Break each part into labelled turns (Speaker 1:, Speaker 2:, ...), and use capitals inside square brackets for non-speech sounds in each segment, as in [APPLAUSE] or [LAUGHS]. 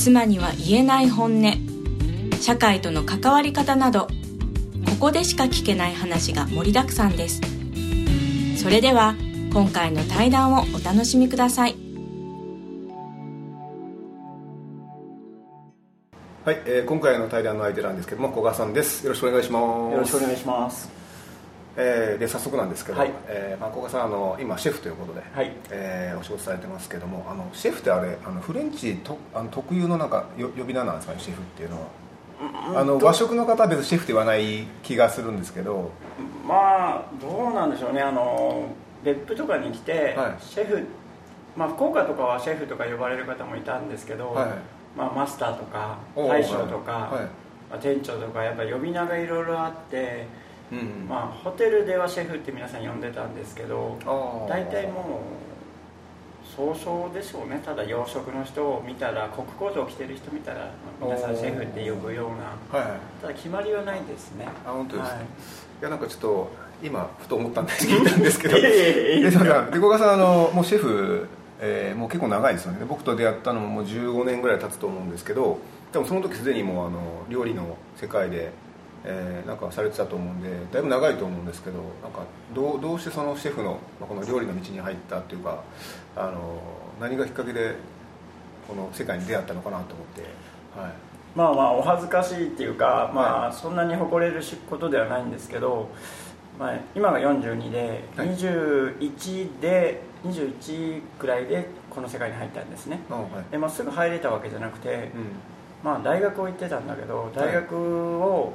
Speaker 1: 妻には言えない本音。社会との関わり方などここでしか聞けない話が盛りだくさんです。それでは今回の対談をお楽しみください。
Speaker 2: はい、えー今回の対談の相手なんですけども古賀さんです。よろしくお願いします。
Speaker 3: よろしくお願いします。
Speaker 2: えーで早速なんですけど、
Speaker 3: はい。
Speaker 2: えーまあ、古賀さんあの今シェフということで、
Speaker 3: はい。
Speaker 2: えーお仕事されてますけどもあのシェフってあれあのフレンチとあの特有のなんかよ呼び名なんですかねシェフっていうのは。あの和食の方は別にシェフって言わない気がするんですけど。
Speaker 3: まあどうなんでしょうね。あの別府とかに来て、
Speaker 2: はい。
Speaker 3: シェフ、まあ福岡とかはシェフとか呼ばれる方もいたんですけど、
Speaker 2: はい。
Speaker 3: まあマスターとか大将とか、
Speaker 2: はい。はい
Speaker 3: まあ店長とかやっぱり呼び名がいろいろあって、
Speaker 2: うん
Speaker 3: まあホテルではシェフって皆さん呼んでたんですけど、大体もうそうそうでしょうね。ただ洋食の人を見たら国工場着てる人見たらまあ皆さんシェフって呼ぶような。
Speaker 2: はいはい。
Speaker 3: ただ決まりはないですね。
Speaker 2: あ本当ですね、
Speaker 3: はい。
Speaker 2: い、やなんかちょっと今ふと思ったんで聞いたんですけど。で古賀さんあのもうシェフ、えーもう結構長いですよね。で僕と出会ったのももう15年ぐらい経つと思うんですけどでもその時すでにもうあの料理の世界で、えーなんかされてたと思うんでだいぶ長いと思うんですけどなんかどうどうしてそのシェフの、まあ、この料理の道に入ったっていうかあの何がきっかけでこの世界に出会ったのかなと思って。はい。
Speaker 3: まあまあお恥ずかしいっていうか、まあそんなに誇れるしことではないんですけど、まあ、今が42で、
Speaker 2: はい。
Speaker 3: 21で21くらいでこの世界に入ったんですね。
Speaker 2: あはい。
Speaker 3: で、まあ、すぐ入れたわけじゃなくて、
Speaker 2: うん。
Speaker 3: まあ、大学を行ってたんだけど大学を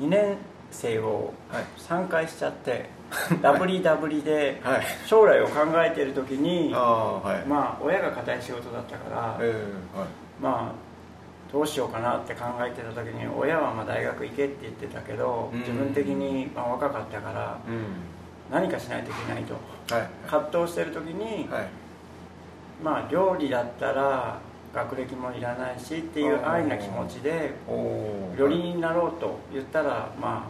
Speaker 3: 2年生を
Speaker 2: はい。
Speaker 3: 3回しちゃって、[LAUGHS] ダブリダブリで
Speaker 2: はい。
Speaker 3: 将来を考えてる時に、
Speaker 2: はい。
Speaker 3: まあ親が固い仕事だったから、
Speaker 2: えーはい。
Speaker 3: まあどうしようかなって考えてた時に親はまあ大学行けって言ってたけど、
Speaker 2: うん。
Speaker 3: 自分的にまあ若かったから
Speaker 2: うん。
Speaker 3: 何かしないといけないと。
Speaker 2: はい。
Speaker 3: 葛藤してる時に、
Speaker 2: はい。
Speaker 3: まあ料理だったら学歴もいらないしっていう安易な気持ちで料理人になろうと言ったらま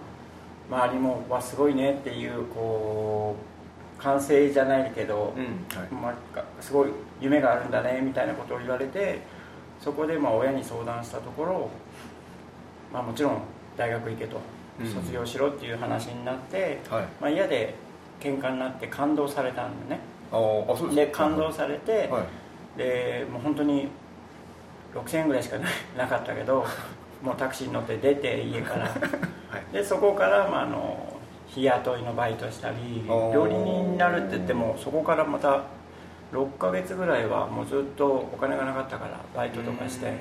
Speaker 3: あ周りもわすごいねっていうこう完成じゃないけど、
Speaker 2: うん。はい。
Speaker 3: まあ、すごい夢があるんだねみたいなことを言われてそこでまあ親に相談したところ、まあ、もちろん大学行けと
Speaker 2: うん。
Speaker 3: 卒業しろっていう話になって、
Speaker 2: はい。
Speaker 3: まあ、嫌で喧嘩になって感動されたんだね。
Speaker 2: あそうです
Speaker 3: で
Speaker 2: か
Speaker 3: 感動されて、
Speaker 2: はい。
Speaker 3: でもう本当に6000円ぐらいしかななかったけど [LAUGHS] もうタクシーに乗って出て家から。
Speaker 2: はい。
Speaker 3: でそこから、まあ、あの日雇いのバイトしたり料理人になるって言ってもそこからまた6ヶ月ぐらいはもうずっとお金がなかったからバイトとかして。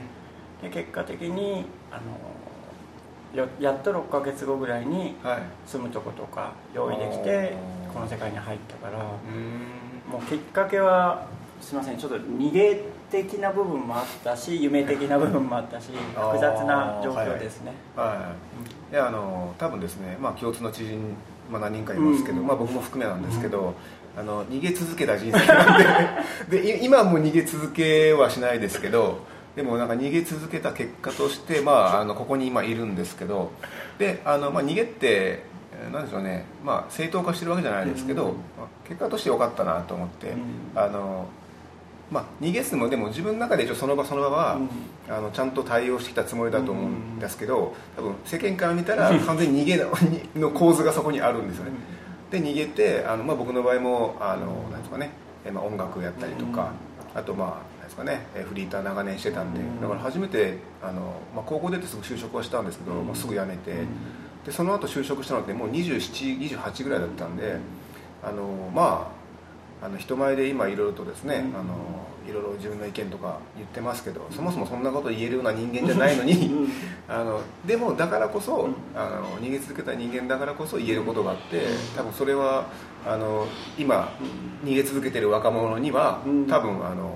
Speaker 3: で結果的にあのよやっと6ヶ月後ぐらいに
Speaker 2: はい。
Speaker 3: 住むとことか用意できてこの世界に入ったから。もうきっかけはすいませんちょっと逃げ的な部分もあったし夢的な部分もあったし [LAUGHS] 複雑な状況ですね、
Speaker 2: はい。い。やあの多分ですねまあ共通の知人、まあ、何人かいますけど、
Speaker 3: うん。
Speaker 2: まあ、僕も含めなんですけど、あの逃げ続けた人生なんで [LAUGHS] でい今も逃げ続けはしないですけどでもなんか逃げ続けた結果として、まあ、あのここに今いるんですけどであの、まあ、逃げってえーなんでしょうね、まあ、正当化してるわけじゃないですけど、
Speaker 3: うん。
Speaker 2: まあ結果として良かったなと思って、
Speaker 3: うん。
Speaker 2: あのまあ、逃げすもでも自分の中で一応その場その場は、
Speaker 3: うん。
Speaker 2: あのちゃんと対応してきたつもりだと思うんですけど多分世間から見たら [LAUGHS] 完全に逃げのの構図がそこにあるんですよね。で逃げてあの、まあ、僕の場合もあのなんですかね、えまあ、音楽やったりとか、あとまあなんですかねえフリーター長年してたんで、
Speaker 3: うん
Speaker 2: だから初めてあの、まあ、高校出てすぐ就職はしたんですけど、
Speaker 3: うん
Speaker 2: まあ、すぐ辞めて、
Speaker 3: うん
Speaker 2: でその後就職したのってもう2728ぐらいだったんであのまああの人前で今いろいろとですね、
Speaker 3: うん。
Speaker 2: あのいろいろ自分の意見とか言ってますけどそもそもそんなこと言えるような人間じゃないのに、
Speaker 3: うん。[LAUGHS]
Speaker 2: あのでもだからこそ、
Speaker 3: うん。
Speaker 2: あの逃げ続けた人間だからこそ言えることがあって多分それはあの今逃げ続けてる若者には、
Speaker 3: うん。
Speaker 2: 多分あの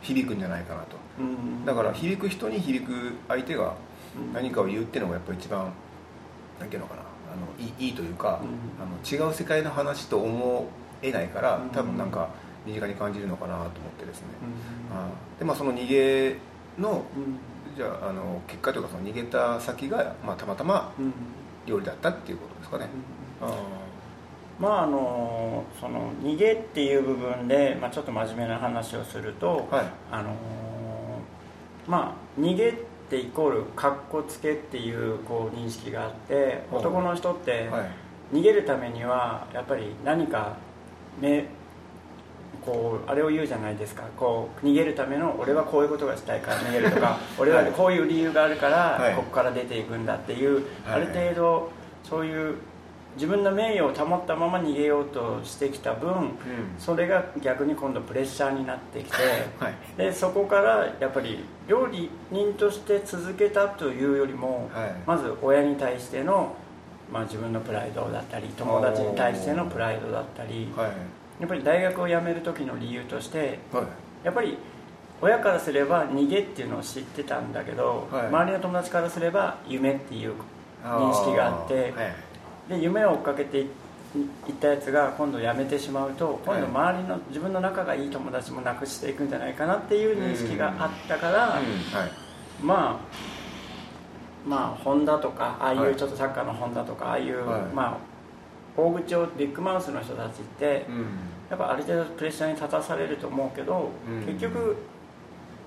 Speaker 2: 響くんじゃないかなと。
Speaker 3: うん。
Speaker 2: だから響く人に響く相手が
Speaker 3: うん。
Speaker 2: 何かを言うっていうのがやっぱ一番何ていうのかなあのいいいいというか、
Speaker 3: うん。
Speaker 2: あの違う世界の話と思えないから
Speaker 3: うん。
Speaker 2: 多分なんか身近に感じるのかなと思ってですね、
Speaker 3: うん。
Speaker 2: でまあその逃げの
Speaker 3: うん。
Speaker 2: じゃああの結果というかその逃げた先が、まあ、たまたま
Speaker 3: うん。
Speaker 2: 料理だったっていうことですかね、あ
Speaker 3: まああのその逃げっていう部分で、まあ、ちょっと真面目な話をすると、
Speaker 2: ーはい。
Speaker 3: あのまあ逃げってイコールかっこつけっていうこう認識があって男の人って
Speaker 2: はい。
Speaker 3: 逃げるためにはやっぱり何かねこうあれを言うじゃないですか。こう逃げるための俺はこういうことがしたいから逃げるとか俺はこういう理由があるから
Speaker 2: はい。
Speaker 3: ここから出ていくんだっていう、
Speaker 2: はい。
Speaker 3: ある程度そういう自分の名誉を保ったまま逃げようとしてきた分
Speaker 2: うん。
Speaker 3: それが逆に今度プレッシャーになってきて
Speaker 2: はい。
Speaker 3: でそこからやっぱり料理人として続けたというよりも、
Speaker 2: はい。
Speaker 3: まず親に対しての、まあ、自分のプライドだったり友達に対してのプライドだったり
Speaker 2: はい。
Speaker 3: やっぱり大学を辞める時の理由として
Speaker 2: はい。
Speaker 3: やっぱり親からすれば逃げっていうのを知ってたんだけど、
Speaker 2: はい。
Speaker 3: 周りの友達からすれば夢っていう認識があって
Speaker 2: はい。
Speaker 3: で夢を追っかけていいったやつが今度辞めてしまうと今度周りの自分の仲がいい友達もなくしていくんじゃないかなっていう認識があったから、まあまあホンダとかああい
Speaker 2: はい。
Speaker 3: うちょっとサッカーのホンダとかああいう、
Speaker 2: はい。
Speaker 3: まあ大口をビッグマウスの人たちって
Speaker 2: うん。
Speaker 3: やっぱある程度プレッシャーに立たされると思うけど、
Speaker 2: うん。
Speaker 3: 結局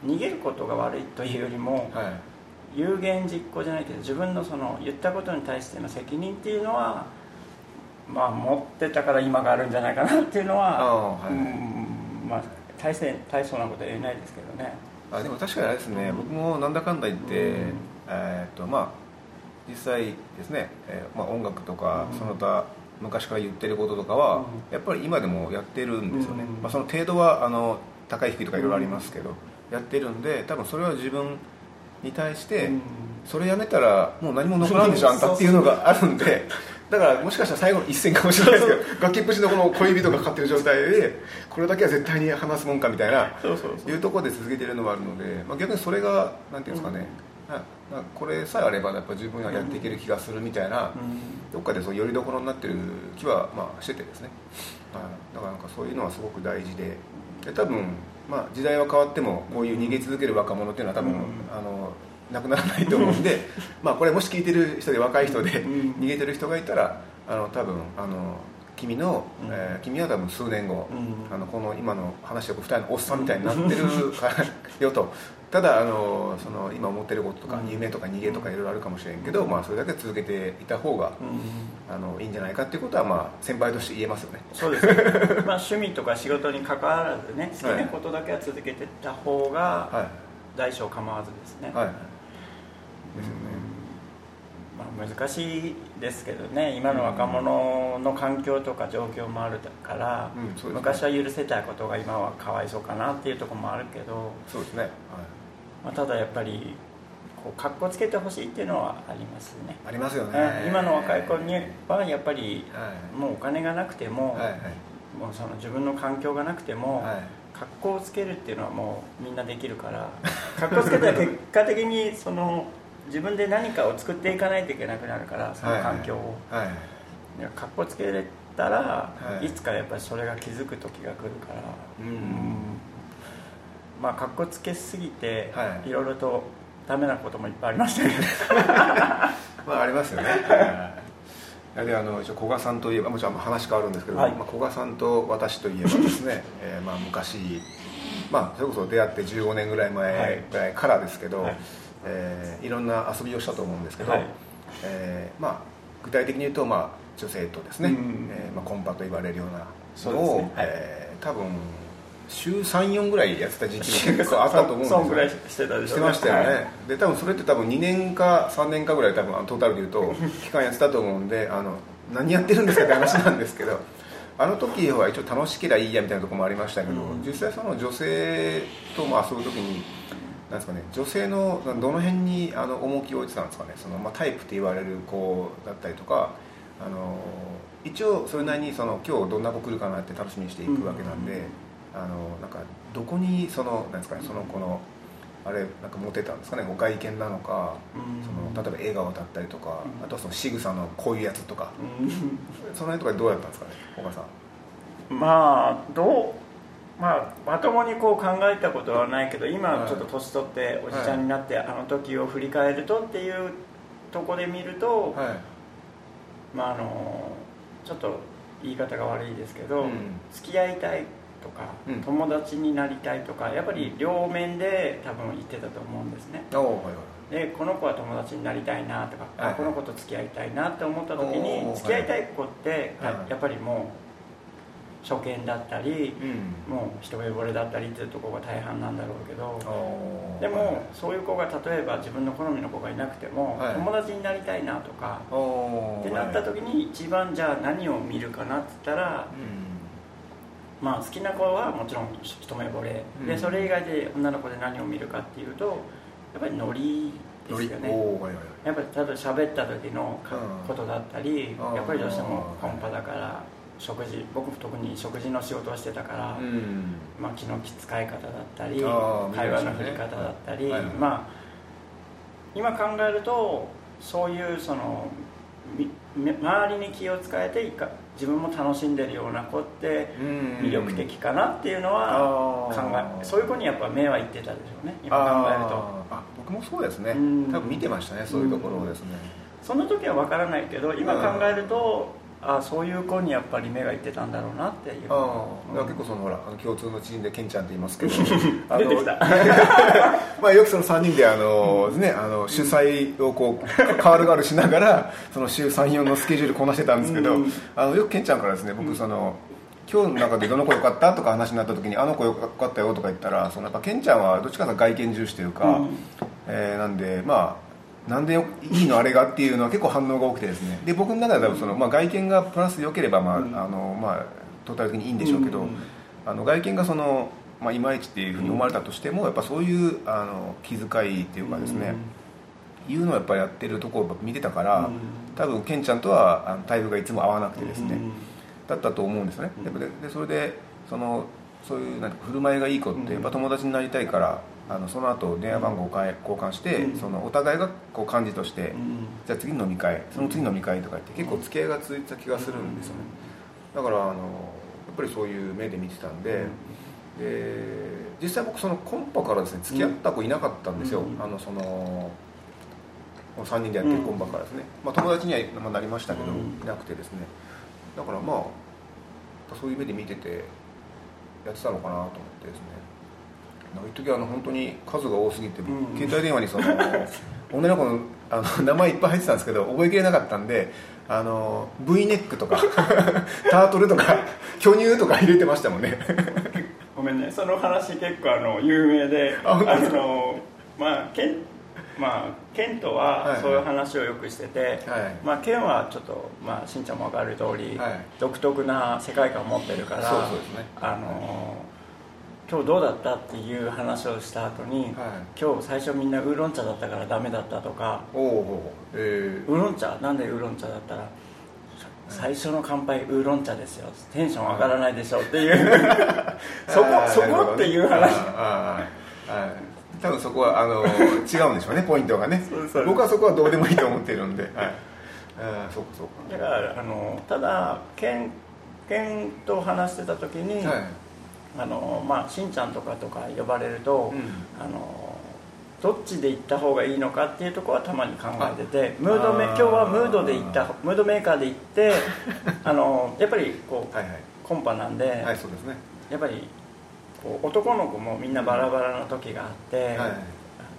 Speaker 3: 逃げることが悪いというよりも
Speaker 2: はい。
Speaker 3: 有言実行じゃないけど自分のその言ったことに対しての責任っていうのはまあ持ってたから今があるんじゃないかなっていうの
Speaker 2: あ
Speaker 3: は、
Speaker 2: あはい。
Speaker 3: うんまあ大せ大層なことは言えないですけどね。
Speaker 2: あでも確かにあれですね、
Speaker 3: うん。
Speaker 2: 僕もなんだかんだ言って、
Speaker 3: うん
Speaker 2: えーっとまあ実際ですね、えーまあ、音楽とか、
Speaker 3: うん。
Speaker 2: その他昔から言ってることとかは、
Speaker 3: うん。
Speaker 2: やっぱり今でもやってるんですよね、
Speaker 3: うん。
Speaker 2: まあ、その程度はあの高い低いとかいろいろありますけど、やってるんで多分それは自分に対して、
Speaker 3: うん。
Speaker 2: それやめたらもう何も残らんでしょあんたっていうのがあるんでだからもしかしたら最後の一戦かもしれないですけど崖っぷちのこの小指とかかかってる状態でこれだけは絶対に話すもんかみたいないうところで続けてるのもあるので、まあ、逆にそれがなんていうんですかね、ななんかこれさえあればやっぱ自分はやっていける気がするみたいな、
Speaker 3: うん。
Speaker 2: どっかでそうよりどころになってる気はまあしててですね、はい、だからなんかそういうのはすごく大事で。で多分、まあ、時代は変わってもこういう逃げ続ける若者っていうのは多分、
Speaker 3: うん。
Speaker 2: あのなくならないと思うんで [LAUGHS] まあこれもし聞いてる人で若い人で
Speaker 3: うん。
Speaker 2: 逃げてる人がいたらあの多分あの君の、
Speaker 3: うん。
Speaker 2: えー君は多分数年後、
Speaker 3: うん。
Speaker 2: あのこの今の話してる2人のおっさんみたいになってるよとただあのその今思ってることとか、
Speaker 3: うん。
Speaker 2: 夢とか逃げとかいろいろあるかもしれんけど、まあ、それだけ続けていた方が
Speaker 3: うん。
Speaker 2: あのいいんじゃないかっていうことは、まあ、先輩として言えますよね。
Speaker 3: そうですね。[LAUGHS] まあ趣味とか仕事に関わらずね好きなことだけは続けていった方が
Speaker 2: は
Speaker 3: 大小構わずですね、
Speaker 2: い。はいですよね。
Speaker 3: まあ、難しいですけどね今の若者の環境とか状況もあるから、
Speaker 2: うん。ね。
Speaker 3: 昔は許せたことが今はかわいそうかなっていうところもあるけど、
Speaker 2: そうですね。はい
Speaker 3: まあ、ただやっぱりこう格好つけてほしいっていうのはありますね。
Speaker 2: ありますよね。
Speaker 3: うん今の若い子にはやっぱり
Speaker 2: はい。
Speaker 3: もうお金がなくても,、
Speaker 2: はいはい。
Speaker 3: もうその自分の環境がなくても、
Speaker 2: はい。
Speaker 3: 格好をつけるっていうのはもうみんなできるから格好つけたら結果的にその自分で何かを作っていかないといけなくなるからその環境を、
Speaker 2: はい。はい
Speaker 3: いや格好つけれたら、
Speaker 2: はい。
Speaker 3: い、つかやっぱりそれが気づく時が来るから。
Speaker 2: うん
Speaker 3: うんまあ格好つけすぎて、
Speaker 2: はい。
Speaker 3: いろいろとダメなこともいっぱいありましたけど。[LAUGHS]
Speaker 2: まあありますよね。はい。であの古賀さんといえばもちろん話変わるんですけど、
Speaker 3: はい。
Speaker 2: まあ、古賀さんと私といえばですね、[LAUGHS] えーまあ、昔、まあ、それこそ出会って15年ぐらい前ぐらい。からですけど、
Speaker 3: はい。
Speaker 2: えーいろんな遊びをしたと思うんですけど、
Speaker 3: はい。
Speaker 2: えーまあ、具体的に言うと、まあ、女性とですね、
Speaker 3: うん
Speaker 2: えーまあ、コンパと言われるようなのを、
Speaker 3: ね。はい。
Speaker 2: えー多分週34ぐらいやってた時期も結構あったと思うんですよ。
Speaker 3: そんぐらいしてたでしょ
Speaker 2: してましたよね、
Speaker 3: はい。
Speaker 2: で多分それって多分2年か3年かぐらい多分トータルで言うと [LAUGHS] 期間やってたと思うんであの何やってるんですかって話なんですけど [LAUGHS] あの時は一応楽しければいいやみたいなところもありましたけど、
Speaker 3: うん。
Speaker 2: 実際その女性とまあ遊ぶ時になんですかね女性のどの辺にあの重きを置いてたんですかね。その、まあ、タイプって言われる子だったりとかあの一応それなりにその今日どんな子来るかなって楽しみにしていくわけなんで、
Speaker 3: うん
Speaker 2: あのなんかどこにそのなんですかねその子のあれなんかモテたんですかねご外見なのか、
Speaker 3: うん。
Speaker 2: その例えば笑顔だったりとか、
Speaker 3: うん。
Speaker 2: あとはその仕草のこういうやつとか、
Speaker 3: うん。
Speaker 2: その辺とかどうやったんですかね岡さん。
Speaker 3: まあどうまあまともにこう考えたことはないけど今
Speaker 2: はい
Speaker 3: ちょっと年取っておじちゃんになって、あの時を振り返るとっていうとこで見ると、
Speaker 2: はい。
Speaker 3: まああのちょっと言い方が悪いですけど、
Speaker 2: うん。
Speaker 3: 付き合いたいとか、
Speaker 2: うん。
Speaker 3: 友達になりたいとかやっぱり両面で多分言ってたと思うんですね。
Speaker 2: おおはいはい。
Speaker 3: でこの子は友達になりたいなとか、
Speaker 2: はい
Speaker 3: あこの子と付き合いたいなって思った時に付き合いたい子って、や
Speaker 2: はい。
Speaker 3: やっぱりもう初見だったり、
Speaker 2: うん。
Speaker 3: もう一目惚れだったりっていうところが大半なんだろうけどでもそういう子が例えば自分の好みの子がいなくても、
Speaker 2: はい。
Speaker 3: 友達になりたいなとかってなった時に一番じゃあ何を見るかなって言ったら
Speaker 2: う
Speaker 3: まあ好きな子はもちろん一目惚れ、
Speaker 2: うん。
Speaker 3: でそれ以外で女の子で何を見るかっていうとやっぱりノリ
Speaker 2: ん
Speaker 3: ですよね。
Speaker 2: おおはいはい
Speaker 3: やっぱりただ喋った時のことだったり、やっぱりどうしてもコンパだから食事僕特に食事の仕事をしてたから、
Speaker 2: うん。
Speaker 3: まあ、気の使い方だったり会話の振り方だったり、
Speaker 2: はいはい。
Speaker 3: まあ今考えるとそういうその周りに気を使えていか自分も楽しんでるような子って魅力的かなっていうのは考えそういう子にやっぱ目はいってたでしょうね。今考えると。
Speaker 2: あ僕もそうですね。
Speaker 3: うん。
Speaker 2: 多分見てましたねそういうところをですね。
Speaker 3: その時は分からないけど今考えると、あそういう子にやっぱり目がいってたんだろうなっていう。
Speaker 2: ああだから結構そのほら共通の知人でケンちゃんって言いますけど。[LAUGHS] あの
Speaker 3: 出てきた。[LAUGHS]
Speaker 2: まあよくその3人であの、ね、あの主催をこう代わる代わるしながらその週34のスケジュールこなしてたんですけど、
Speaker 3: うん。
Speaker 2: あのよくケンちゃんからですね僕その、今日の中でどの子良かったとか話になった時にあの子良かったよとか言ったらそのやっぱケンちゃんはどっちかというと外見重視というか、
Speaker 3: うん。
Speaker 2: えーなんでまあなんでよいいのあれがっていうのは結構反応が多くてですね。で僕の中では多分その、まあ、外見がプラス良ければ、まあ
Speaker 3: うん。
Speaker 2: あのまあ、トータル的にいいんでしょうけど、
Speaker 3: うん。
Speaker 2: あの外見がその、まあ、いまいちっていうふうに思われたとしても、やっぱそういうあの気遣いっていうかですね、いうのをやっぱりやってるところを見てたから、
Speaker 3: うん。
Speaker 2: 多分ケンちゃんとはあのタイプがいつも合わなくてですね、
Speaker 3: うん。
Speaker 2: だったと思うんですよね、ででそれでそのそういうなんか振る舞いがいい子ってやっぱ友達になりたいからあのその後電話番号を変え交換して、
Speaker 3: うん。
Speaker 2: そのお互いがこう幹事として、
Speaker 3: うん。
Speaker 2: じゃあ次の飲み会その次の飲み会とか言って結構付き合いが続いてた気がするんですよね。だからあのやっぱりそういう目で見てたんで,、で実際僕そのコンパからですね付き合った子いなかったんですよ、
Speaker 3: うん。
Speaker 2: あのそのこの3人でやってるコンパからですね、まあ、友達にはまあなりましたけど、
Speaker 3: うん。
Speaker 2: いなくてですね。だからまあそういう目で見ててやってたのかなと思ってですね一時あの本当に数が多すぎて、
Speaker 3: うん
Speaker 2: 携帯電話にその [LAUGHS] 女の子のあの名前いっぱい入ってたんですけど覚えきれなかったんであの V ネックとか [LAUGHS] タートルとか巨乳とか入れてましたもんね。
Speaker 3: ごめんね。その話結構あの有名であのまあケンまあケンとは
Speaker 2: はい
Speaker 3: そういう話をよくしてて、
Speaker 2: はい。
Speaker 3: まあケンはちょっとまあしんちゃんも分かる通り、
Speaker 2: はい。
Speaker 3: 独特な世界観を持ってるから
Speaker 2: そうそうですね。
Speaker 3: あの今日どうだったっていう話をした後に、
Speaker 2: はい。
Speaker 3: 今日最初みんなウーロン茶だったからダメだったとか
Speaker 2: おおえ
Speaker 3: ウーロン茶？なんでウーロン茶だったら最初の乾杯ウーロン茶ですよ。テンション上がらないでしょっていう。[LAUGHS] そこそこっていう話。
Speaker 2: 多分そこはあの違うんでしょうねポイントがね。僕はそこはどうでもいいと思ってるんで。はい。ああそうかそう。
Speaker 3: だからあのただケンケンと話してた時に、
Speaker 2: かはい
Speaker 3: あのまあ、しんちゃんとかとか呼ばれると、
Speaker 2: うん。
Speaker 3: あのどっちで行った方がいいのかっていうところはたまに考えててムードメ今日はムードで行ったムードメーカーで行って [LAUGHS] あのやっぱりこう、
Speaker 2: はいはい。
Speaker 3: コンパなんで、
Speaker 2: はいですね。
Speaker 3: やっぱりこう男の子もみんなバラバラの時があって、
Speaker 2: はい。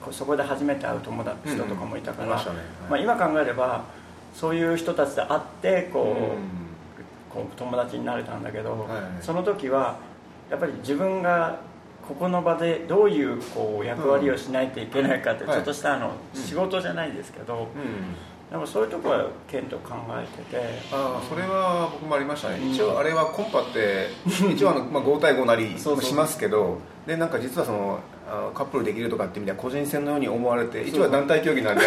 Speaker 3: こうそこで初めて会う友達人とかもいたから、
Speaker 2: うん。いましたね。はい。
Speaker 3: まあ、今考えればそういう人たちと会ってこう、
Speaker 2: うん。
Speaker 3: こう友達になれたんだけど、
Speaker 2: はい。
Speaker 3: その時はやっぱり自分がここの場でどういうこう役割をしないといけないかって
Speaker 2: うん。
Speaker 3: ちょっとしたあの、
Speaker 2: うん。
Speaker 3: 仕事じゃないですけど、
Speaker 2: うん。
Speaker 3: でもそういうところはケンと考えてて。
Speaker 2: ああそれは僕もありましたね、
Speaker 3: うん。
Speaker 2: 一応あれはコンパって一応あの、まあ、5対5なりしますけどでなんか実はそのカップルできるとかって意味では個人戦のように思われて一応は団体競技なんで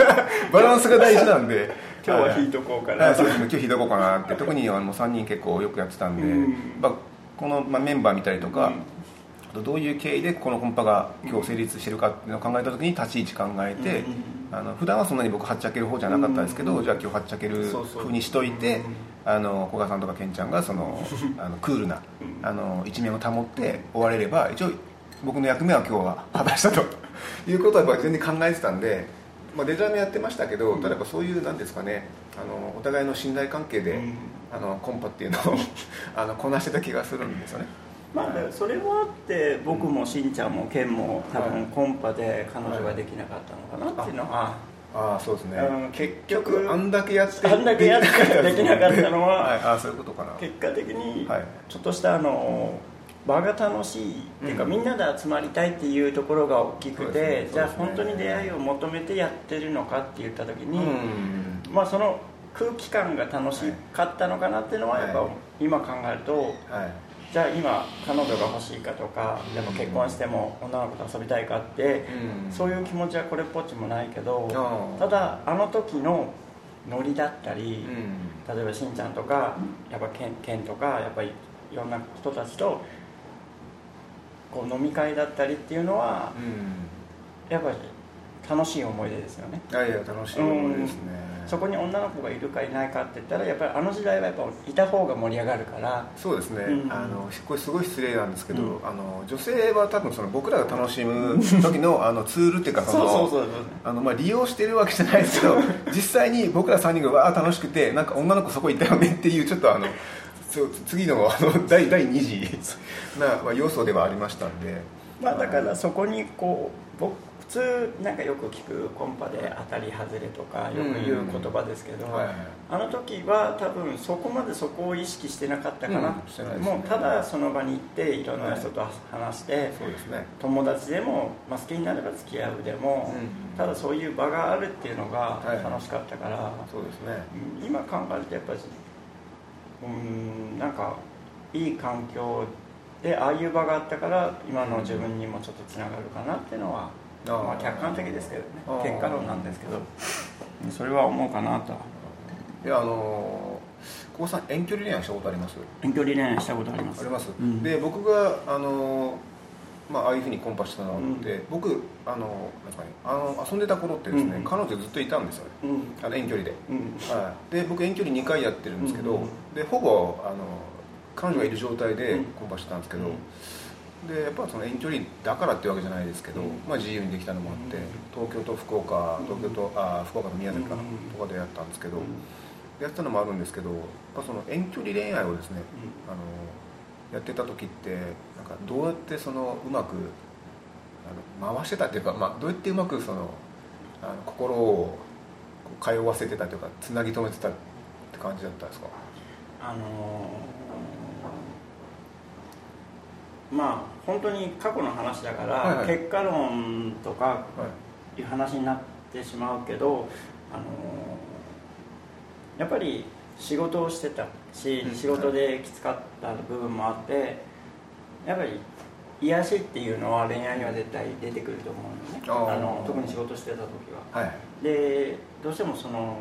Speaker 2: [LAUGHS] バランスが大事なんで。
Speaker 3: 今日は引いとこうかな
Speaker 2: はいそうですね。今日引いとこうかなって。特にあの3人結構よくやってたんで、
Speaker 3: うん。
Speaker 2: まあ、この、まあ、メンバー見たりとか、どういう経緯でこのコンパが今日成立してるかっていうのを考えた時に立ち位置考えて、あの普段はそんなに僕はっちゃける方じゃなかったですけど、じゃあ今日はっちゃける風にしといてあの古賀さんとかケンちゃんがそのあのクールなあの一面を保って終われれば一応僕の役目は今日は果たしたと。[LAUGHS] いうことはやっぱ全然考えてたんで、まあ、デザインもやってましたけど、ただやっぱそういうなんですかねあのお互いの信頼関係で、あのコンパっていうのを [LAUGHS] あのこなしてた気がするんですよね。
Speaker 3: まあ、それはあって僕もしんちゃんもケンも多分コンパで彼女ができなかったのかなっていうのは、
Speaker 2: ああそうですね、結局あんだけやって
Speaker 3: あんだけやってできなかったのは、[LAUGHS]
Speaker 2: はい、あそういうことかな。
Speaker 3: 結果的にちょっとしたあの場が楽しいっていうか、うん、みんなで集まりたいっていうところが大きくて、ね、じゃあ本当に出会いを求めてやってるのかって言った時に、うん、まあその空気感が楽しかったのかなっていうのはやっぱ今考えると、はい。じゃあ今彼女が欲しいかとかでも結婚しても女の子と遊びたいかって、うん、そういう気持ちはこれっぽっちもないけど、うん、ただあの時のノリだったり、うん、例えばしんちゃんとかやっぱケンケンとかやっぱりいろんな人たちとこう飲み会だったりっていうのは、やっぱり楽しい思い出ですよね。
Speaker 2: いやいや楽しい思い出ですね、
Speaker 3: そこに女の子がいるかいないかって言ったらやっぱりあの時代はやっぱいた方が盛り上がるから。
Speaker 2: そうですね、うん、あのこれすごい失礼なんですけど、うん、あの女性は多分その僕らが楽しむ時の [LAUGHS] あのツールっていうかその利用してるわけじゃないですけど [LAUGHS] 実際に僕ら3人がわあ楽しくてなんか女の子そこいたよねっていうちょっとあの次のあの [LAUGHS] 第第2次な、まあ、要素ではありましたんで、
Speaker 3: まあ、だからそこにこう僕普通なんかよく聞くコンパで当たり外れとかよく言う言葉ですけど、あの時は多分そこまでそこを意識してなかったかな、うん。ね、もうただその場に行っていろんな人と話して、はいね、友達でも、まあ、好きになれば付き合うでも、うん、ただそういう場があるっていうのが楽しかったから、はい、
Speaker 2: そうですね、
Speaker 3: 今考えるとやっぱりうんなんかいい環境でああいう場があったから今の自分にもちょっとつながるかなっていうのはまあ、客観的ですけどね。結果論なんですけど。それは思うかなと。
Speaker 2: いやあの久保さん遠距離恋愛したことあります？
Speaker 3: 遠距離恋愛したことあります。
Speaker 2: あります、うん、で僕があのまあ、ああいうふうにコンパしたのって、うん、僕あのあの遊んでた頃ってですね、うん、彼女ずっといたんですよ。ね、うん、あの遠距離で、はい、で僕遠距離2回やってるんですけど、でほぼあの彼女がいる状態でコンパしてたんですけど、でやっぱその遠距離だからっていうわけじゃないですけど、まあ、自由にできたのもあって東京と福岡東京とあ福岡と宮崎かなとかでやったんですけどやったのもあるんですけどやっぱその遠距離恋愛をですねあのやってた時ってなんかどうやってそのうまくあの回してたっていうか、まあ、どうやってうまくそのあの心を通わせてたというかつなぎ止めてたって感じだったんですか？
Speaker 3: あのーまあ本当に過去の話だから、はいはい、結果論とかい。う話になってしまうけど、あのやっぱり仕事をしてたし、仕事できつかった部分もあってやっぱり癒しっていうのは恋愛には絶対出てくると思うのね。あの特に仕事してた時は、はい、でどうしてもその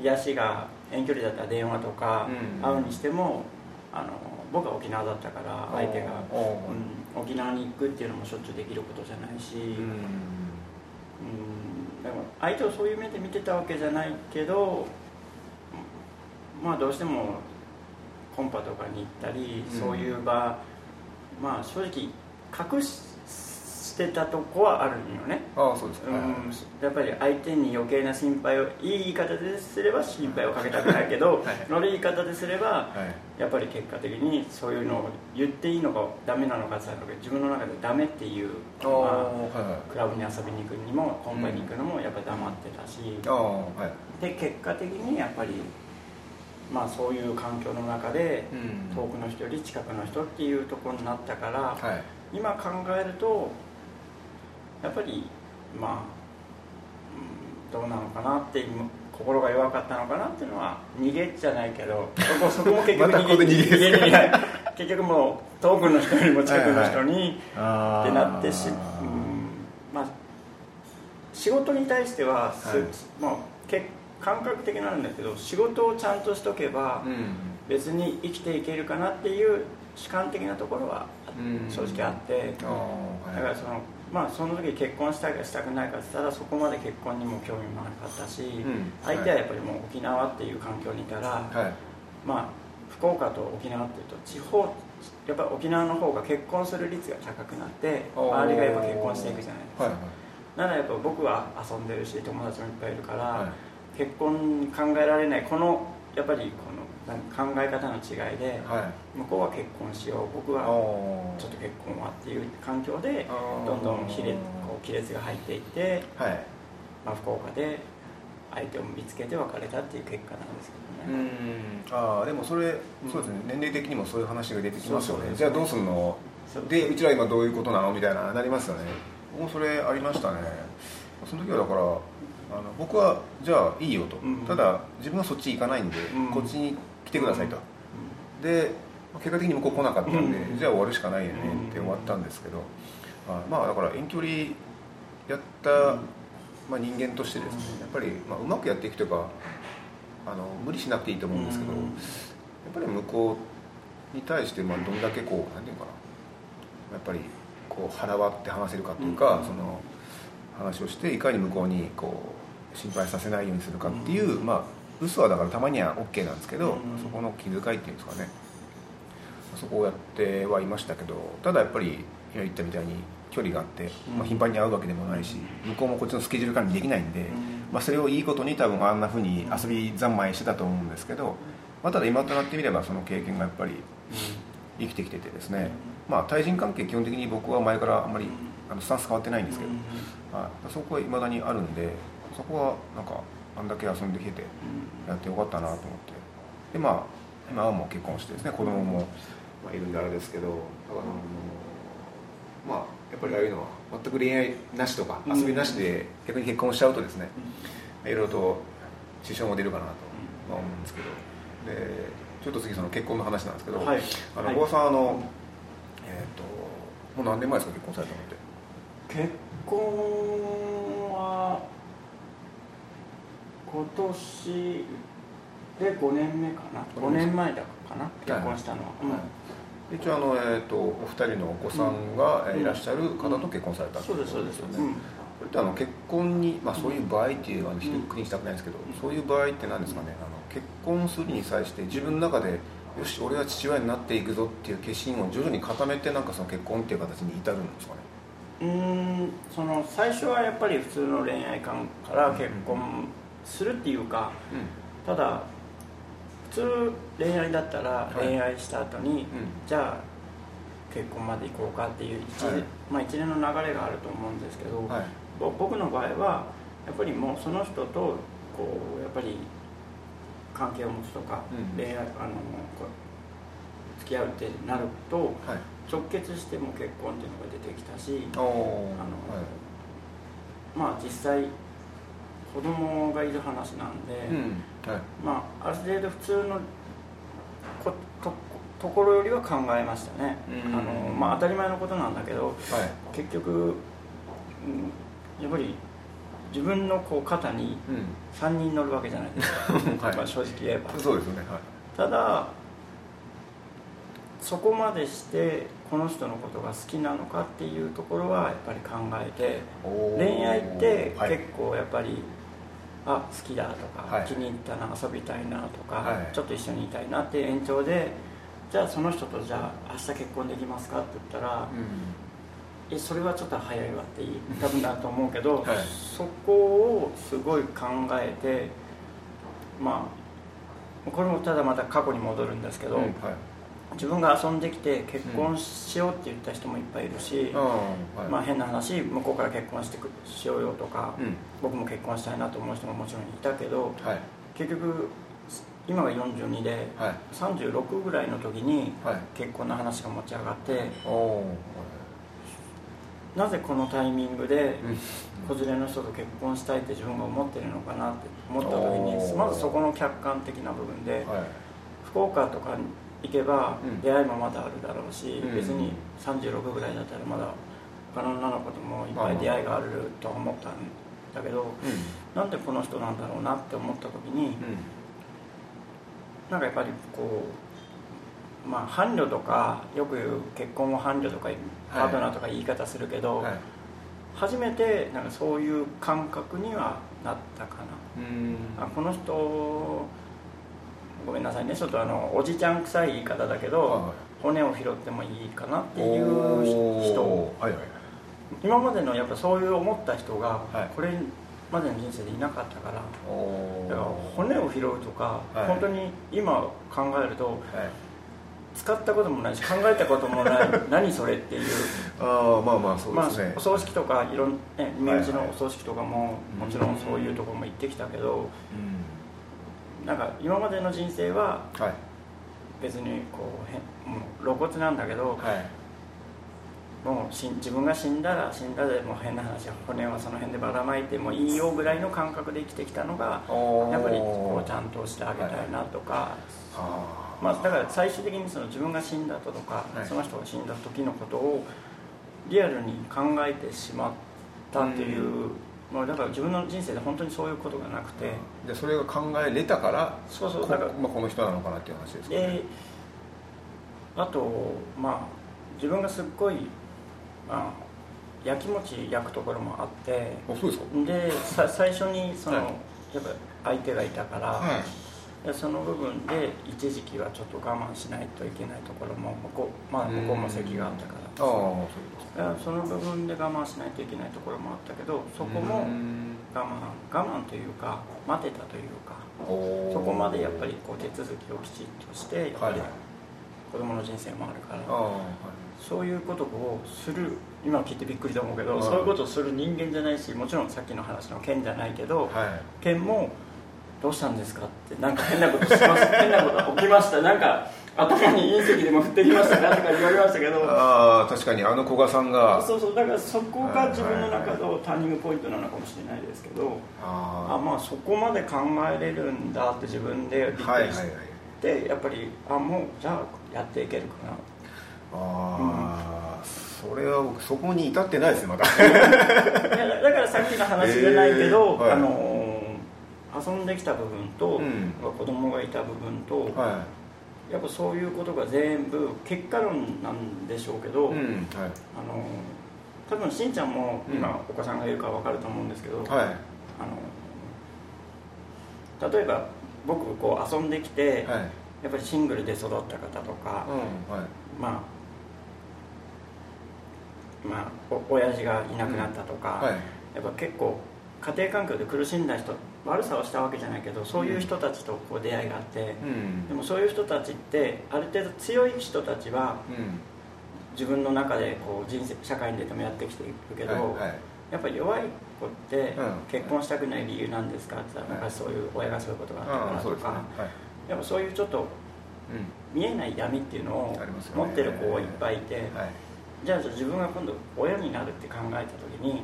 Speaker 3: 癒しが遠距離だったら電話とか会うにしても、あの僕は沖縄だったから相手が、うん、沖縄に行くっていうのもしょっちゅうできることじゃないし、うん、うん、でも相手をそういう目で見てたわけじゃないけどまあどうしてもコンパとかに行ったり、そういう場まあ正直隠ししてたとこはあるよね。
Speaker 2: ああそうです
Speaker 3: か、うん、やっぱり相手に余計な心配をいい言い方ですれば心配をかけたくないけど、はい、悪い言い方ですれば、はい、やっぱり結果的にそういうのを言っていいのかダメなのかって自分の中でダメっていうのは、はい、クラブに遊びに行くにもコンパに行くのもやっぱり黙ってたし、うん、で結果的にやっぱりまあ、そういう環境の中で、遠くの人より近くの人っていうところになったから、今考えるとやっぱりまあ、うん、どうなのかなって心が弱かったのかなっていうのは逃げじゃないけどそこも結局 [LAUGHS] 逃げ逃げ逃げ結局もう遠くの人よりも近くの人に、はい、ってなってし、うん、まあ仕事に対してはす、はい、まあ、け感覚的なんだけど仕事をちゃんとしとけば、別に生きていけるかなっていう主観的なところは正直あって、
Speaker 2: ああ
Speaker 3: だからそのまあその時結婚したいかしたくないかって言ったらそこまで結婚にも興味もなかったし、
Speaker 2: ん。
Speaker 3: 相手はやっぱりもう沖縄っていう環境にいたら、
Speaker 2: はい。
Speaker 3: まあ福岡と沖縄っていうと地方やっぱ沖縄の方が結婚する率が高くなって周りがやっぱ結婚していくじゃないですか、
Speaker 2: はい
Speaker 3: ならやっぱ僕は遊んでるし友達もいっぱいいるから、
Speaker 2: はい。
Speaker 3: 結婚考えられないこのやっぱりこ考え方の違いで、
Speaker 2: はい。
Speaker 3: 向こうは結婚しよう僕はちょっと結婚はっていう環境でどんどん亀裂こう亀裂が入っていって、
Speaker 2: はい。
Speaker 3: まあ、福岡で相手を見つけて別れたっていう結果なんですけ
Speaker 2: う
Speaker 3: どね、
Speaker 2: ん。ああでもそれそうですね。年齢的にもそういう話が出てきますよ
Speaker 3: そうそう
Speaker 2: ねじゃあどうすんの？でうちら今どういうことなの？みたいななりますよね。もうそれありましたね。その時はだからあの僕はじゃあいいよと、
Speaker 3: うん。
Speaker 2: ただ自分はそっち行かないんで、
Speaker 3: うん。
Speaker 2: こっちに来てくださいと、で結果的に向こう来なかったんで、
Speaker 3: うん。
Speaker 2: じゃあ終わるしかないよねって終わったんですけど、あまあだから遠距離やった、まあ、人間としてですねやっぱり、まあ、うまくやっていくというかあの無理しなくていいと思うんですけど、
Speaker 3: うん。
Speaker 2: やっぱり向こうに対して、まあ、どんだけこうなんていうのかなやっぱりこう腹割って話せるかというか、
Speaker 3: うん。
Speaker 2: その話をしていかに向こうにこう心配させないようにするかっていう、まあ嘘はだからたまには OK なんですけど、
Speaker 3: うん
Speaker 2: そこの気遣いっていうんですかね。そこをやってはいましたけどただやっぱり今言ったみたいに距離があって、
Speaker 3: うん。
Speaker 2: まあ、頻繁に会うわけでもないし向こうもこっちのスケジュール管理できないんで、
Speaker 3: うん。
Speaker 2: まあ、それをいいことに多分あんなふうに遊び三昧してたと思うんですけど、まあ、ただ今となってみればその経験がやっぱり生きてきててですね、まあ、対人関係基本的に僕は前からあんまりあのスタンス変わってないんですけど、はい、そこはいまだにあるんでそこはなんかあんだけ遊んできててやってよかったなと思って。でまあ今はもう結婚してですね子供もまあいるんであれですけど、あのまあやっぱりああいうのは全く恋愛なしとか
Speaker 3: うん。
Speaker 2: 遊びなしで逆に結婚しちゃうとですね、いろいろと支障も出るかなとまあ思うんですけど。でちょっと次その結婚の話なんですけど、
Speaker 3: はい。はい。
Speaker 2: あの小川さんあの、えっ、ともう何年前ですか結婚されたのって？
Speaker 3: 結婚は今年で5年目かな？5年前だかな？結婚したのは、うん。
Speaker 2: 一応あの、えー、とお二人のお子さんが、いらっしゃる方と結婚されたって
Speaker 3: そうですそうです、うん
Speaker 2: よねこれってあの結婚に、まあ、そういう場合っていうのはひ
Speaker 3: うん
Speaker 2: くくりにしたくないんですけど、
Speaker 3: うん。
Speaker 2: そういう場合って何ですかね？あの結婚するに際して自分の中でよし俺は父親になっていくぞっていう決心を徐々に固めてなんかその結婚っていう形に至るんですかね？
Speaker 3: うーんその最初はやっぱり普通の恋愛観から結婚するっていうかただ普通恋愛だったら
Speaker 2: い。
Speaker 3: 恋愛した後に、
Speaker 2: うん。
Speaker 3: じゃあ結婚まで行こうかっていう一,、
Speaker 2: はい。
Speaker 3: まあ、一連の流れがあると思うんですけど、
Speaker 2: はい。
Speaker 3: ぼ僕の場合はやっぱりもうその人とこうやっぱり関係を持つとか、
Speaker 2: うん。
Speaker 3: 恋愛あの付き合うってなると
Speaker 2: はい。
Speaker 3: 直結しても結婚っていうのが出てきたしあのまあ実際子供がいる話なんで、
Speaker 2: うん。はい。
Speaker 3: まあある程度普通のことところよりは考えましたね、
Speaker 2: うん。
Speaker 3: あのまあ、当たり前のことなんだけど
Speaker 2: はい。
Speaker 3: 結局、うん、やっぱり自分のこう肩に
Speaker 2: う
Speaker 3: 3人乗るわけじゃないですか、[LAUGHS]
Speaker 2: はい。
Speaker 3: まあ正直言えば。
Speaker 2: んそうですよね。はい。
Speaker 3: ただそこまでしてこの人のことが好きなのかっていうところはやっぱり考えて恋愛って
Speaker 2: はい。
Speaker 3: 結構やっぱり、あ好きだとか、
Speaker 2: はい。
Speaker 3: 気に入ったな遊びたいなとか、
Speaker 2: はい。
Speaker 3: ちょっと一緒にいたいなっていう延長でじゃあその人とじゃあ明日結婚できますかって言ったら、
Speaker 2: うん。
Speaker 3: えそれはちょっと早いわって言多分だと思うけど、[LAUGHS]
Speaker 2: はい。
Speaker 3: そこをすごい考えてまあこれもただまた過去に戻るんですけど、
Speaker 2: うんはい
Speaker 3: 自分が遊んできて結婚しようって言った人もいっぱいいるし、
Speaker 2: あーはい。
Speaker 3: まあ、変な話向こうから結婚してくしようよとか、
Speaker 2: うん。
Speaker 3: 僕も結婚したいなと思う人ももちろんいたけど
Speaker 2: はい。
Speaker 3: 結局今が42で
Speaker 2: はい。
Speaker 3: 36ぐらいの時に
Speaker 2: はい。
Speaker 3: 結婚の話が持ち上がって
Speaker 2: おお
Speaker 3: なぜこのタイミングで
Speaker 2: うん。
Speaker 3: 子連れの人と結婚したいって自分が思ってるのかなって思った時
Speaker 2: お
Speaker 3: に
Speaker 2: ー。
Speaker 3: まずそこの客観的な部分で
Speaker 2: はい。
Speaker 3: 福岡とかに行けば
Speaker 2: うん。
Speaker 3: 出会いもまだあるだろうし、
Speaker 2: うん。
Speaker 3: 別に36ぐらいだったらまだ他の女の子ともいっぱい出会いがあるとは思ったんだけど、
Speaker 2: うん。
Speaker 3: なんでこの人なんだろうなって思った時に
Speaker 2: うん。
Speaker 3: なんかやっぱりこうまあ伴侶とかよく言う結婚を伴侶とかパートナーとか言い方するけど、
Speaker 2: はい。
Speaker 3: 初めてなんかそういう感覚にはなったか
Speaker 2: うん。
Speaker 3: なあこの人ごめんなさいね。ちょっとあのおじちゃん臭い言い方だけど、
Speaker 2: はい。
Speaker 3: 骨を拾ってもいいかなってい
Speaker 2: お
Speaker 3: う
Speaker 2: ー。
Speaker 3: 人。
Speaker 2: はいはい
Speaker 3: 今までのやっぱそういう思った人が
Speaker 2: はい。
Speaker 3: これまでの人生でいなかったから、
Speaker 2: お
Speaker 3: だから骨を拾うとか、
Speaker 2: はい。
Speaker 3: 本当に今考えると
Speaker 2: はい。
Speaker 3: 使ったこともないし考えたこともない [LAUGHS] 何それっていう。
Speaker 2: ああまあまあそう
Speaker 3: まあ
Speaker 2: ですね、
Speaker 3: お葬式とかいろんね身内のお葬式とかももちろんそういうところも行ってきたけど
Speaker 2: うん
Speaker 3: なんか今までの人生は
Speaker 2: はい。
Speaker 3: 別にこうへんもう露骨なんだけど
Speaker 2: はい。
Speaker 3: もうし自分が死んだら死んだでもう変な話骨はその辺でばらまいてもいいよぐらいの感覚で生きてきたのがやっぱりこうちゃんとしてあげたいなとか、
Speaker 2: あ
Speaker 3: まあ、だから最終的にその自分が死んだ後とか、
Speaker 2: はい。
Speaker 3: その人が死んだ時のことをリアルに考えてしまったっていう、まあ、だから自分の人生で本当にそういうことがなくて、
Speaker 2: でそれが考えれたからこ
Speaker 3: そうそうだから
Speaker 2: まあ、この人なのかなっていう話ですかね。
Speaker 3: であとまあ自分がすっごい、まあ、焼きもち焼くところもあって
Speaker 2: あそうですか。
Speaker 3: でさ最初にその、
Speaker 2: はい。
Speaker 3: やっぱ相手がいたから、
Speaker 2: はい。
Speaker 3: でその部分で一時期はちょっと我慢しないといけないところも向こう,、まあ、向こうも席があったから
Speaker 2: ああそ
Speaker 3: の部分で我慢しないといけないところもあったけどそこも
Speaker 2: うん。
Speaker 3: 我慢我慢というか待てたというかそこまでやっぱりこう手続きをきちっとしてやっぱり
Speaker 2: はい。
Speaker 3: 子供の人生もあるから、
Speaker 2: はい。
Speaker 3: そういうことをする今聞いてびっくりと思うけど、
Speaker 2: はい
Speaker 3: そういうことをする人間じゃないしもちろんさっきの話の剣じゃないけど、
Speaker 2: はい。
Speaker 3: 剣も「どうしたんですか?」ってなんか変なことしました変なこと起きました。なんか頭に隕石でも降ってきましたかとか言われましたけど。
Speaker 2: ああ確かにあの古賀さんが。
Speaker 3: そうそうだからそこが自分の中のターニングポイントなのかもしれないですけど。あ
Speaker 2: あ
Speaker 3: まあそこまで考えれるんだって自分でびっ
Speaker 2: あはい
Speaker 3: くり
Speaker 2: はいはい
Speaker 3: して、やっぱりあもうじゃあやっていけるかな。
Speaker 2: ああ、それは僕そこに至ってないですねまだ。
Speaker 3: だだからさっきの話じゃないけど、
Speaker 2: えーはい。
Speaker 3: あのー遊んできた部分と、
Speaker 2: うん。
Speaker 3: 子供がいた部分と、
Speaker 2: は
Speaker 3: やっぱそういうことが全部結果論なんでしょうけど、
Speaker 2: い、うんはい。
Speaker 3: あのー多分しんちゃんも今、
Speaker 2: うん。
Speaker 3: お子さんがいるから分かると思うんですけど、
Speaker 2: はい。
Speaker 3: あの例えば僕こう遊んできて、
Speaker 2: はい。
Speaker 3: やっぱりシングルで育った方とか、
Speaker 2: うんはい。
Speaker 3: まあまあお親父がいなくなったとか、
Speaker 2: はい。
Speaker 3: やっぱ結構家庭環境で苦しんだ人悪さをしたわけじゃないけどそういう人たちとこう出会いがあって、
Speaker 2: うん。
Speaker 3: でもそういう人たちってある程度強い人たちは
Speaker 2: うん。
Speaker 3: 自分の中でこう人生社会に出てもやってきていくけど、
Speaker 2: はいはい。
Speaker 3: やっぱり弱い子って
Speaker 2: うん。
Speaker 3: 結婚したくない理由なんですかって言ったら
Speaker 2: はい。
Speaker 3: 昔そういう親がそういうことがあったからとか、
Speaker 2: はい。
Speaker 3: やっぱそういうちょっと
Speaker 2: う
Speaker 3: 見えない闇っていうのを持ってる子がいっぱいいて、じゃあ自分が今度親になるって考えた時に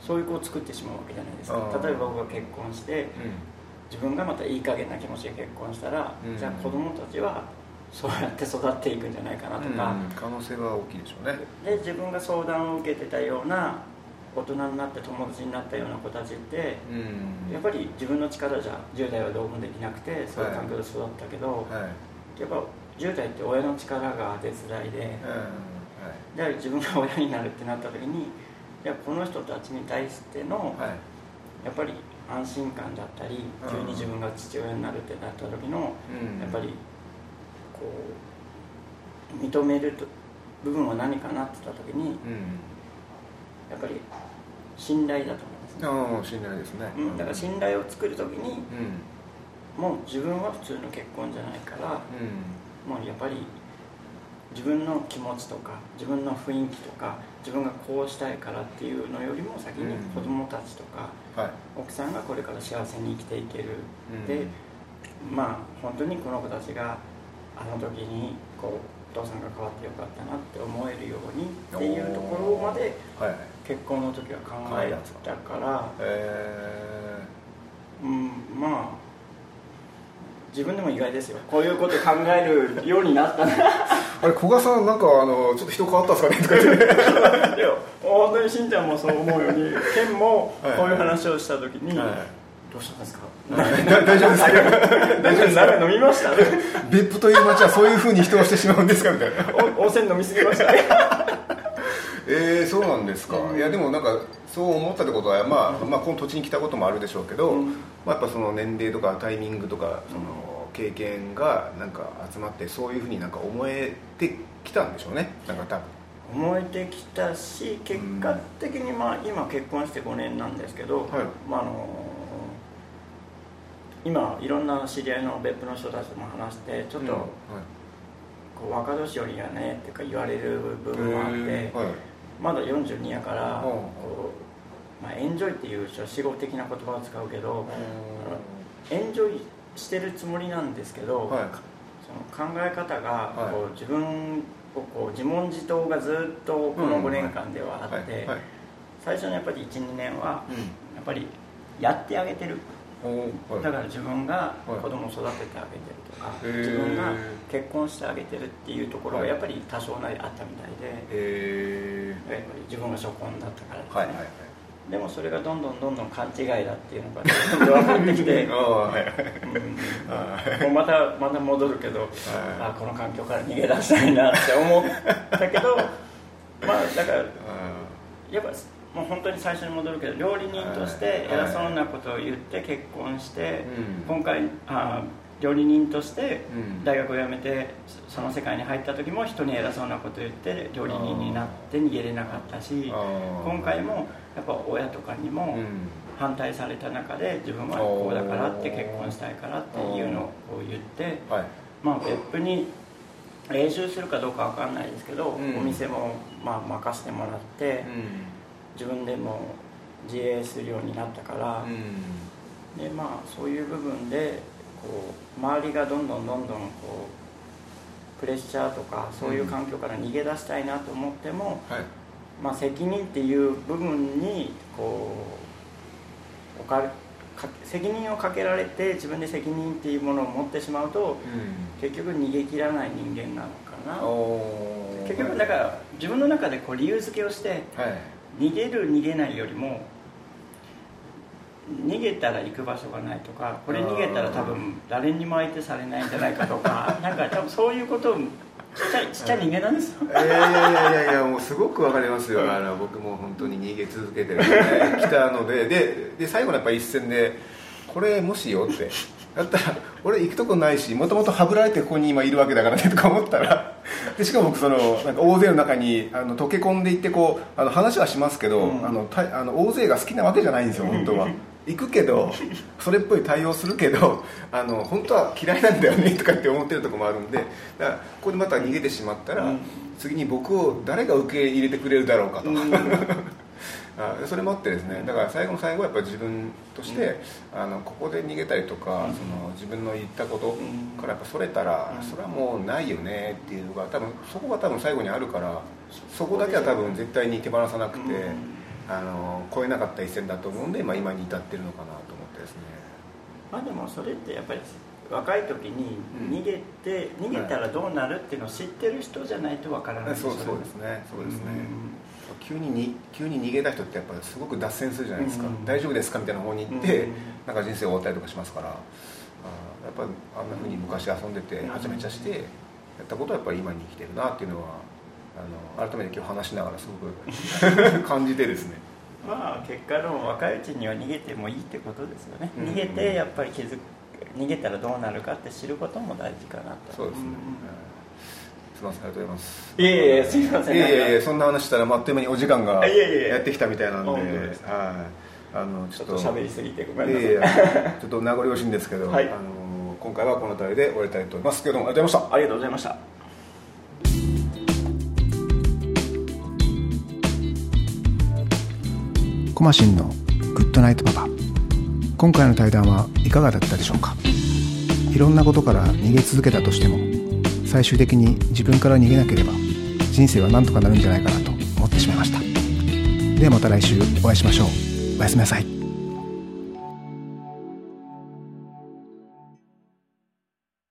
Speaker 3: そういう子を作ってしまうわけじゃないですか。例えば僕が結婚して
Speaker 2: うん。
Speaker 3: 自分がまたいい加減な気持ちで結婚したら、
Speaker 2: うん。
Speaker 3: じゃあ子供たちはそうやって育っていくんじゃないかなとか、
Speaker 2: うん。可能性は大きいでしょうね。
Speaker 3: で自分が相談を受けてたような大人になって友達になったような子たちって
Speaker 2: うん。
Speaker 3: やっぱり自分の力じゃ10代はどうもできなくてそういう環境で育ったけど、
Speaker 2: はい。
Speaker 3: やっぱ10代って親の力が出づらいで
Speaker 2: うん。はい。
Speaker 3: で自分が親になるってなった時にいやこの人たちに対しての
Speaker 2: はい。
Speaker 3: やっぱり安心感だったり
Speaker 2: うん。
Speaker 3: 急に自分が父親になるってなった時の
Speaker 2: うん。
Speaker 3: やっぱりこう認めると部分は何かなって言った時に
Speaker 2: うん。
Speaker 3: やっぱり信頼だと思いますね、
Speaker 2: ああ信頼ですね。
Speaker 3: うん、だから信頼を作る時に
Speaker 2: うん。
Speaker 3: もう自分は普通の結婚じゃないから
Speaker 2: うん。
Speaker 3: もうやっぱり自分の気持ちとか自分の雰囲気とか自分がこうしたいからっていうのよりも先に
Speaker 2: うん。
Speaker 3: 子供たちとか
Speaker 2: はい。
Speaker 3: 奥さんがこれから幸せに生きていける、
Speaker 2: うん。
Speaker 3: でまあ本当にこの子たちがあの時にこうお父さんが変わってよかったなって思えるようにっていうところまで
Speaker 2: はい。
Speaker 3: 結婚の時は考えたから、
Speaker 2: え
Speaker 3: うん、まあ自分でも意外ですよ。こういうこと考えるようになったな。
Speaker 2: ー、[LAUGHS] あれ古賀さんなんかあのちょっと人変わったんですかねとか言って。
Speaker 3: いや本当にしんちゃんもそう思うようにケンも
Speaker 2: はい。
Speaker 3: こういう話をした時に、
Speaker 2: はい。
Speaker 3: どうしたんですか？[LAUGHS]
Speaker 2: 大丈夫ですか？
Speaker 3: 大丈夫です。か飲みました。
Speaker 2: 別府という街はそういうふうに人をしてしまうんですかみたいな。
Speaker 3: お温泉飲みすぎましたね。[LAUGHS]
Speaker 2: えー、そうなんですか、
Speaker 3: うん。
Speaker 2: いやでもなんかそう思ったってことは、まあまあ、この土地に来たこともあるでしょうけど、
Speaker 3: うん。
Speaker 2: まあ、やっぱその年齢とかタイミングとかその経験がなんか集まってそういうふうになんか思えてきたんでしょうね。なんか多分。
Speaker 3: 思えてきたし結果的にまあ今結婚して5年なんですけど、
Speaker 2: はい。
Speaker 3: まああの今いろんな知り合いの別府の人たちとも話してちょっと、
Speaker 2: うん。
Speaker 3: こう若年寄りやねっていうか言われる部分もあって、
Speaker 2: はい。
Speaker 3: まだ42やから、
Speaker 2: うん。
Speaker 3: こうまあ、エンジョイっていう死語的な言葉を使うけど、エンジョイしてるつもりなんですけど、
Speaker 2: はい。
Speaker 3: その考え方が
Speaker 2: はい。
Speaker 3: こう自分をこう自問自答がずっとこの5年間ではあって、
Speaker 2: はい。はい。
Speaker 3: 最初のやっぱり12年は
Speaker 2: うん。
Speaker 3: やっぱりやってあげてる。だから自分が
Speaker 2: はい。
Speaker 3: 子供を育ててあげてるとか、自分が結婚してあげてるっていうところが
Speaker 2: はい。
Speaker 3: やっぱり多少なりあったみたいで、
Speaker 2: え
Speaker 3: やっぱり自分が初婚だったからですね、でもそれがどんどんどんどん勘違いだっていうのが [LAUGHS] 分かってきて。もうまたまた戻るけど、あこの環境から逃げ出したいなって思ったけど [LAUGHS] まあだから
Speaker 2: あ
Speaker 3: やっぱもう本当に最初に戻るけど料理人として偉そうなことを言って結婚して、
Speaker 2: うん。
Speaker 3: 今回あ料理人として
Speaker 2: うん。
Speaker 3: 大学を辞めてその世界に入った時も人に偉そうなことを言って料理人になって逃げれなかったし今回もやっぱ親とかにも
Speaker 2: うん。
Speaker 3: 反対された中で自分はこうだからって結婚したいからっていうのを言って
Speaker 2: はい。
Speaker 3: まあ別府に練習するかどうかわかんないですけど、
Speaker 2: うん。
Speaker 3: お店もまあ任せてもらって、自分でも自営するようになったから、
Speaker 2: うん。
Speaker 3: でまあそういう部分でこう周りがどんどんどんどんこうプレッシャーとかそういう環境から逃げ出したいなと思っても、
Speaker 2: はい。
Speaker 3: まあ、責任っていう部分にこう置か責任をかけられて自分で責任っていうものを持ってしまうと
Speaker 2: うん。
Speaker 3: 結局逃げ切らない人間なのかな。結局だから自分の中でこう理由付けをして
Speaker 2: はい。
Speaker 3: 逃げる逃げないよりも逃げたら行く場所がないとかこれ逃げたら多分誰にも相手されないんじゃないかとか [LAUGHS] なんか多分そういうことをちっちゃいちっちゃい人間なんですよ。
Speaker 2: いやいやいやいやいやもうすごくわかりますよ。あの僕も本当に逃げ続けてる、ね、来たのででで最後のやっぱ一戦でこれもしよって。だったら俺行くとこないしもともとはぶられてここに今いるわけだからねとか思ったらでしかも僕そのなんか大勢の中にあの溶け込んでいってこうあの話はしますけど、
Speaker 3: うん。
Speaker 2: あのたあの大勢が好きなわけじゃないんですよ本当は。行くけどそれっぽい対応するけどあの本当は嫌いなんだよねとかって思ってるところもあるんでだからここでまた逃げてしまったら、
Speaker 3: うん。
Speaker 2: 次に僕を誰が受け入れてくれるだろうかと、
Speaker 3: うん。[LAUGHS]
Speaker 2: あそれもあってですねだから最後の最後はやっぱり自分として、あのここで逃げたりとか、
Speaker 3: うん。
Speaker 2: その自分の言ったこと
Speaker 3: うん。
Speaker 2: からやっぱそれたら、
Speaker 3: うん。
Speaker 2: それはもうないよねっていうのが多分そこが多分最後にあるからそこだけは多分絶対に手放さなくて、
Speaker 3: うん
Speaker 2: あの超えなかった一戦だと思うんで、まあ、今に至ってるのかなと思ってですね。
Speaker 3: まあでもそれってやっぱり若い時に
Speaker 2: うん。
Speaker 3: 逃げて、逃げたらどうなるっていうのを知ってる人じゃないとわからない
Speaker 2: そうそうですね。そうですね、
Speaker 3: うん。
Speaker 2: 急にに急に逃げた人ってやっぱりすごく脱線するじゃないですか、
Speaker 3: うん。
Speaker 2: 大丈夫ですかみたいな方に行って、
Speaker 3: うん。
Speaker 2: なんか人生終わったりとかしますから。あーやっぱりあんなふうに昔遊んでて
Speaker 3: うん。
Speaker 2: はちゃめちゃしてやったことはやっぱり今に生きてるなっていうのはあの改めて今日話しながらすごく [LAUGHS] 感じてですね。
Speaker 3: まあ結果の若いうちには逃げてもいいってことですよね、
Speaker 2: うん
Speaker 3: 逃げてやっぱり気づく逃げたらどうなるかって知ることも大事かなと。
Speaker 2: そうですね、
Speaker 3: ん。
Speaker 2: すみませんありがとうございます。
Speaker 3: いえいえすいません。
Speaker 2: いやいやいやそんな話したらまああっという間にお時間が
Speaker 3: や
Speaker 2: ってきたみたいなんではい。あの
Speaker 3: ちょっと。喋りすぎてごめん
Speaker 2: い
Speaker 3: なさい。
Speaker 2: やいや [LAUGHS] ちょっと名残惜しいんですけど、
Speaker 3: はい。
Speaker 2: あの今回はこの辺りで終わりたいと思います。けどもありがとうございました。
Speaker 3: ありがとうございました
Speaker 4: コマシンのグッドナイトパパ。今回の対談はいかがだったでしょうか？いろんなことから逃げ続けたとしても最終的に自分から逃げなければ人生は何とかなるんじゃないかなと思ってしまいました。ではまた来週お会いしましょう。おやすみなさい。